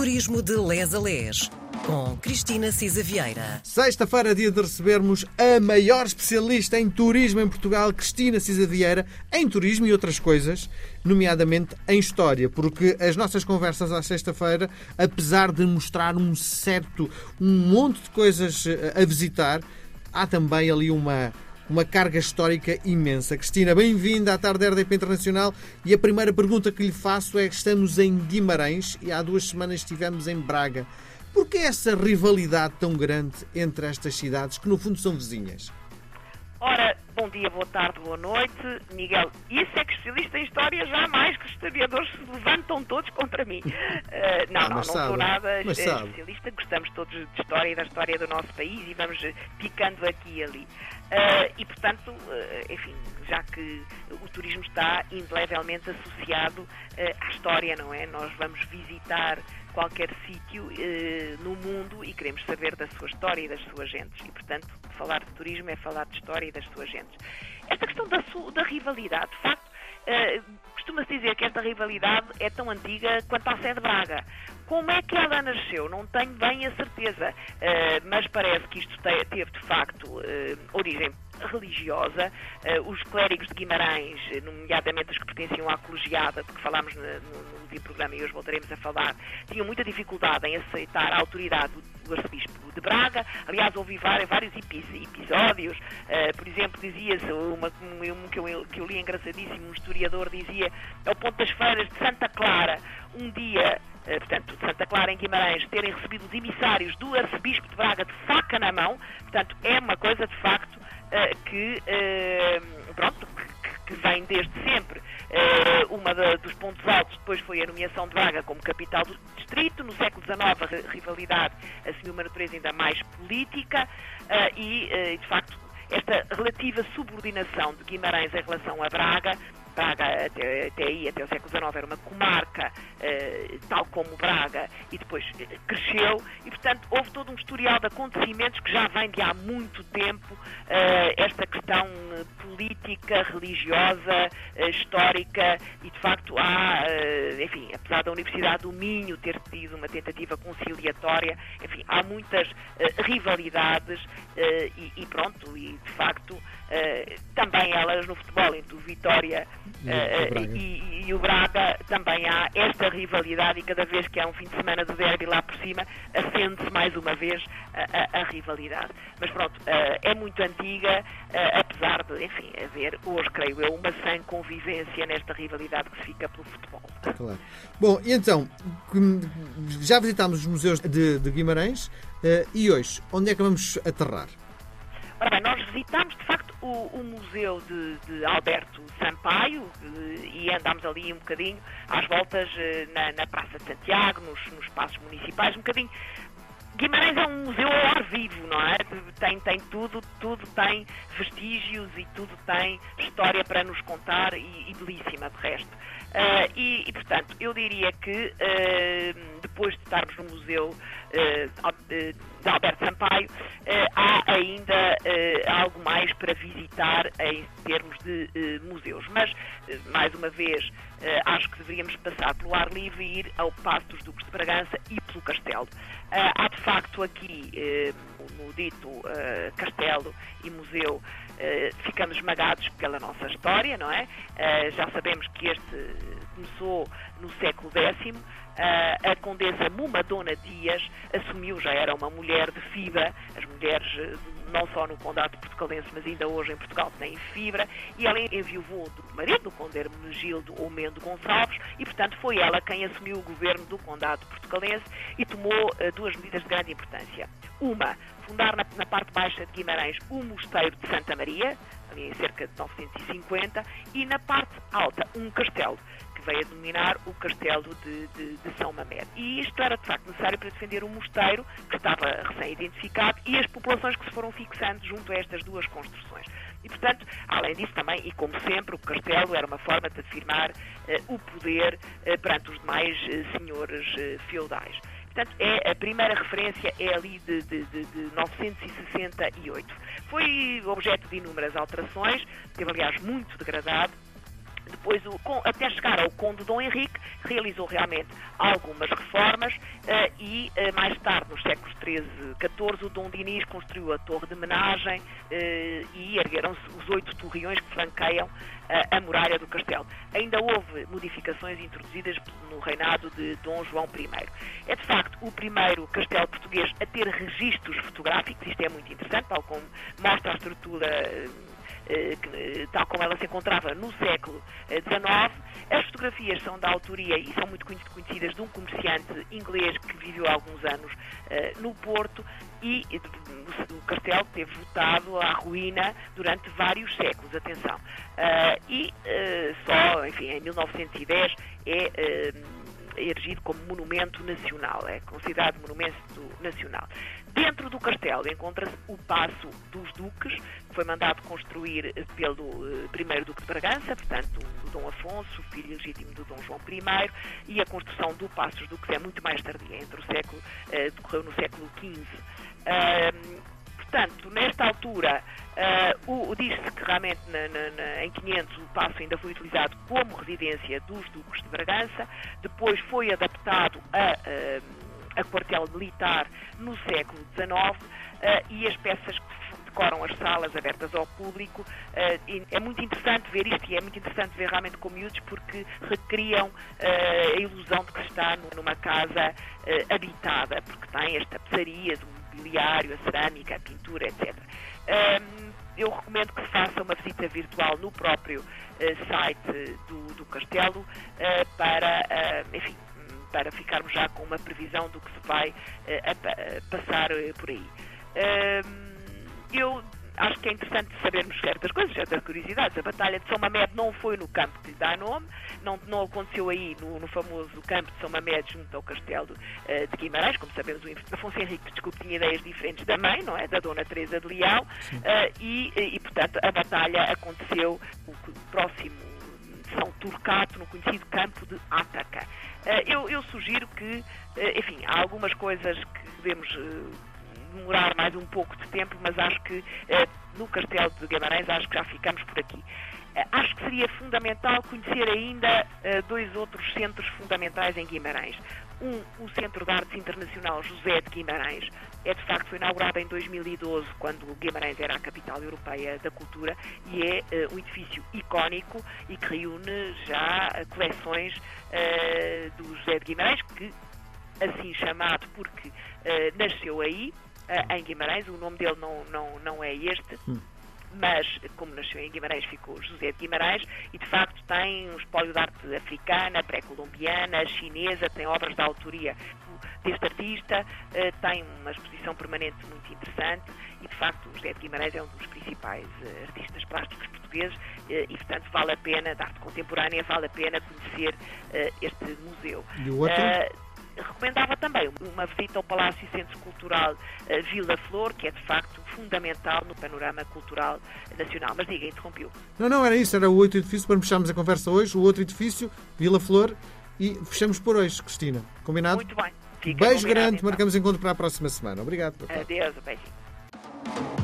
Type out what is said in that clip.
Turismo de Les a Les, com Cristina Cisa Vieira. Sexta-feira, dia de recebermos a maior especialista em turismo em Portugal, Cristina Cisa Vieira, em turismo e outras coisas, nomeadamente em história, porque as nossas conversas à sexta-feira, apesar de mostrar um certo, um monte de coisas eh, a visitar, há também ali uma uma carga histórica imensa. Cristina, bem-vinda à tarde RDP Internacional e a primeira pergunta que lhe faço é: estamos em Guimarães e há duas semanas estivemos em Braga. Por que essa rivalidade tão grande entre estas cidades que no fundo são vizinhas? Bom dia, boa tarde, boa noite. Miguel, isso é que especialista em história, jamais que os historiadores se levantam todos contra mim. Uh, não, Ah, não, não mas sou sabe, nada eh, sabe. especialista, gostamos todos de história e da história do nosso país e vamos eh, picando aqui e ali. Uh, e, portanto, uh, enfim, já que o turismo está indelevelmente associado uh, à história, não é? Nós vamos visitar qualquer sítio eh, no mundo e queremos saber da sua história e das suas gentes. E, portanto, falar de turismo é falar de história e das suas gentes. Esta questão da, da rivalidade, de facto, eh, costuma-se dizer que esta rivalidade é tão antiga quanto a Sé de Braga. Como é que ela nasceu? Não tenho bem a certeza, eh, mas parece que isto te- teve, de facto, eh, origem religiosa. Eh, os clérigos de Guimarães, eh, nomeadamente os que pertenciam à colegiada, porque falámos no, no, último programa e hoje voltaremos a falar, tinham muita dificuldade em aceitar a autoridade do, arcebispo de Braga. Aliás, ouvi vários, vários epi- episódios. Eh, por exemplo, dizia-se, um, que, eu, que eu li engraçadíssimo, um historiador dizia, ao ponto das feiras de Santa Clara, um dia portanto, de Santa Clara em Guimarães, terem recebido os emissários do arcebispo de Braga de faca na mão, portanto, é uma coisa de facto que, eh, pronto, que, que vem desde sempre. Eh, uma da- dos pontos altos depois foi a nomeação de Braga como capital do distrito. No século XIX a ri- rivalidade assumiu uma natureza ainda mais política eh, e, eh, de facto, esta relativa subordinação de Guimarães em relação a Braga até, até aí, até o século XIX, era uma comarca, eh, tal como Braga, e depois eh, cresceu, e portanto houve todo um historial de acontecimentos que já vem de há muito tempo, eh, esta questão política, religiosa, histórica, e de facto há, enfim, apesar da Universidade do Minho ter tido uma tentativa conciliatória, enfim, há muitas rivalidades, e, e pronto, e de facto também elas no futebol, entre o Vitória E o eh, Braga. e, e o Braga, também há esta rivalidade e cada vez que há um fim de semana de derby lá por cima, acende-se mais uma vez a, a- a rivalidade. Mas pronto, eh, é muito antiga, eh, apesar de, enfim, haver hoje, creio eu, uma sã convivência nesta rivalidade que fica pelo futebol. Claro. Bom, e então, já visitámos os museus de, de Guimarães eh, e hoje, onde é que vamos aterrar? Ora bem, nós visitámos de facto o, o museu de, de Alberto Sampaio eh, e andámos ali um bocadinho às voltas eh, na, na Praça de Santiago, nos, nos espaços municipais, um bocadinho. Guimarães é um museu ao ar vivo, não é? Tem, tem tudo, tudo tem vestígios e tudo tem história para nos contar e, e belíssima de resto. Ah, e, e, portanto, eu diria que ah, depois de estarmos no museu eh, eh, de Alberto Sampaio, eh, há ainda algo mais para visitar em termos de museus. Mas, mais uma vez, acho que deveríamos passar pelo ar livre e ir ao Passo dos Duques de Bragança e pelo Castelo. Há, de facto, aqui, no dito Castelo e Museu, ficamos esmagados pela nossa história, não é? Já sabemos que este começou no século X. A condessa Mumadona Dias assumiu, já era uma mulher de fibra, as mulheres eh, não só no condado portucalense, mas ainda hoje em Portugal têm fibra, e ela enviou do marido, do conde Hermenegildo ou Mendo Gonçalves, e portanto foi ela quem assumiu o governo do condado portucalense e tomou eh, duas medidas de grande importância. Uma, fundar na, na parte baixa de Guimarães o Mosteiro de Santa Maria, ali em cerca de 950, e na parte alta um castelo, veio a dominar o castelo de, de- de São Mamede. E isto era de facto necessário para defender o mosteiro, que estava recém-identificado, e as populações que se foram fixando junto a estas duas construções. E, portanto, além disso também, e como sempre, o castelo era uma forma de afirmar eh, o poder eh, perante os demais eh, senhores eh, feudais. Portanto, é, a primeira referência é ali de, de, de, de 968. Foi objeto de inúmeras alterações, teve, aliás, muito degradado, depois, o, até chegar ao Conde Dom Henrique, realizou realmente algumas reformas, eh, e mais tarde, nos séculos XIII, XIV, o Dom Dinis construiu a Torre de Menagem e ergueram-se os oito torreões que flanqueiam a muralha do castelo. Ainda houve modificações introduzidas no reinado de Dom João I. É de facto o primeiro castelo português a ter registros fotográficos, isto é muito interessante, tal como mostra a estrutura tal como ela se encontrava no século XIX. As fotografias são da autoria e são muito conhecidas de um comerciante inglês que viveu há alguns anos eh, no Porto e o castelo teve votado à ruína durante vários séculos, atenção. E só, enfim, em 1910 é erigido como monumento nacional, é considerado monumento nacional. Dentro do castelo encontra-se o Passo dos Duques, que foi mandado construir pelo uh, primeiro Duque de Bragança, portanto, o Dom Afonso, filho legítimo do Dom João I, e a construção do Passo dos Duques é muito mais tardia, entre o século, uh, decorreu no século XV. Uh, portanto, nesta altura, uh, diz-se que realmente na, na, na, em 500 o passo ainda foi utilizado como residência dos duques de Bragança, depois foi adaptado a, a, a quartel militar no século XIX uh, e as peças que decoram as salas abertas ao público. Uh, é muito interessante ver isto e é muito interessante ver realmente com miúdos porque recriam uh, a ilusão de que está numa casa habitada, porque tem as tapeçarias, o mobiliário, a cerâmica, a pintura, etc. Um, eu recomendo que faça uma visita virtual no próprio site do, do Castelo para, enfim, para ficarmos já com uma previsão do que se vai passar por aí. eu acho que é interessante sabermos certas coisas, certas curiosidades. A Batalha de São Mamede não foi no campo que lhe dá nome, não, não aconteceu aí no, no famoso campo de São Mamede junto ao castelo uh, de Guimarães. Como sabemos, o Afonso Henrique, desculpe, tinha ideias diferentes da mãe, não é? Da Dona Teresa de Leão. Uh, e, e, portanto, a batalha aconteceu próximo São Turcato, no conhecido campo de Átaca. Uh, eu, eu, sugiro que, enfim, há algumas coisas que devemos demorar mais um pouco de tempo, mas acho que eh, no Castelo de Guimarães acho que já ficamos por aqui. Eh, acho que seria fundamental conhecer ainda eh, dois outros centros fundamentais em Guimarães. Um, o Centro de Artes Internacional José de Guimarães, é de facto foi inaugurado em 2012, quando Guimarães era a capital europeia da cultura, e é uh, um edifício icónico e que reúne já coleções uh, do José de Guimarães, que assim chamado porque uh, nasceu aí, em Guimarães. O nome dele não, não, não é este. Hum. Mas, como nasceu em Guimarães, ficou José de Guimarães e, de facto, tem um espólio de arte africana, pré-colombiana, chinesa, tem obras da autoria deste artista, uh, tem uma exposição permanente muito interessante e, de facto, o José de Guimarães é um dos principais uh, artistas plásticos portugueses uh, e, portanto, vale a pena, da arte contemporânea, vale a pena conhecer este museu. E o outro? Recomendava também uma visita ao Palácio e Centro Cultural uh, Vila Flor, que é de facto fundamental no panorama cultural nacional. Mas diga, interrompiu. Não, não, era isso, era o outro edifício para fecharmos a conversa hoje, o outro edifício, Vila Flor, e fechamos por hoje, Cristina. Combinado? Muito bem. Fica Beijo grande, então. marcamos encontro para a próxima semana. Obrigado. Adeus, beijinho.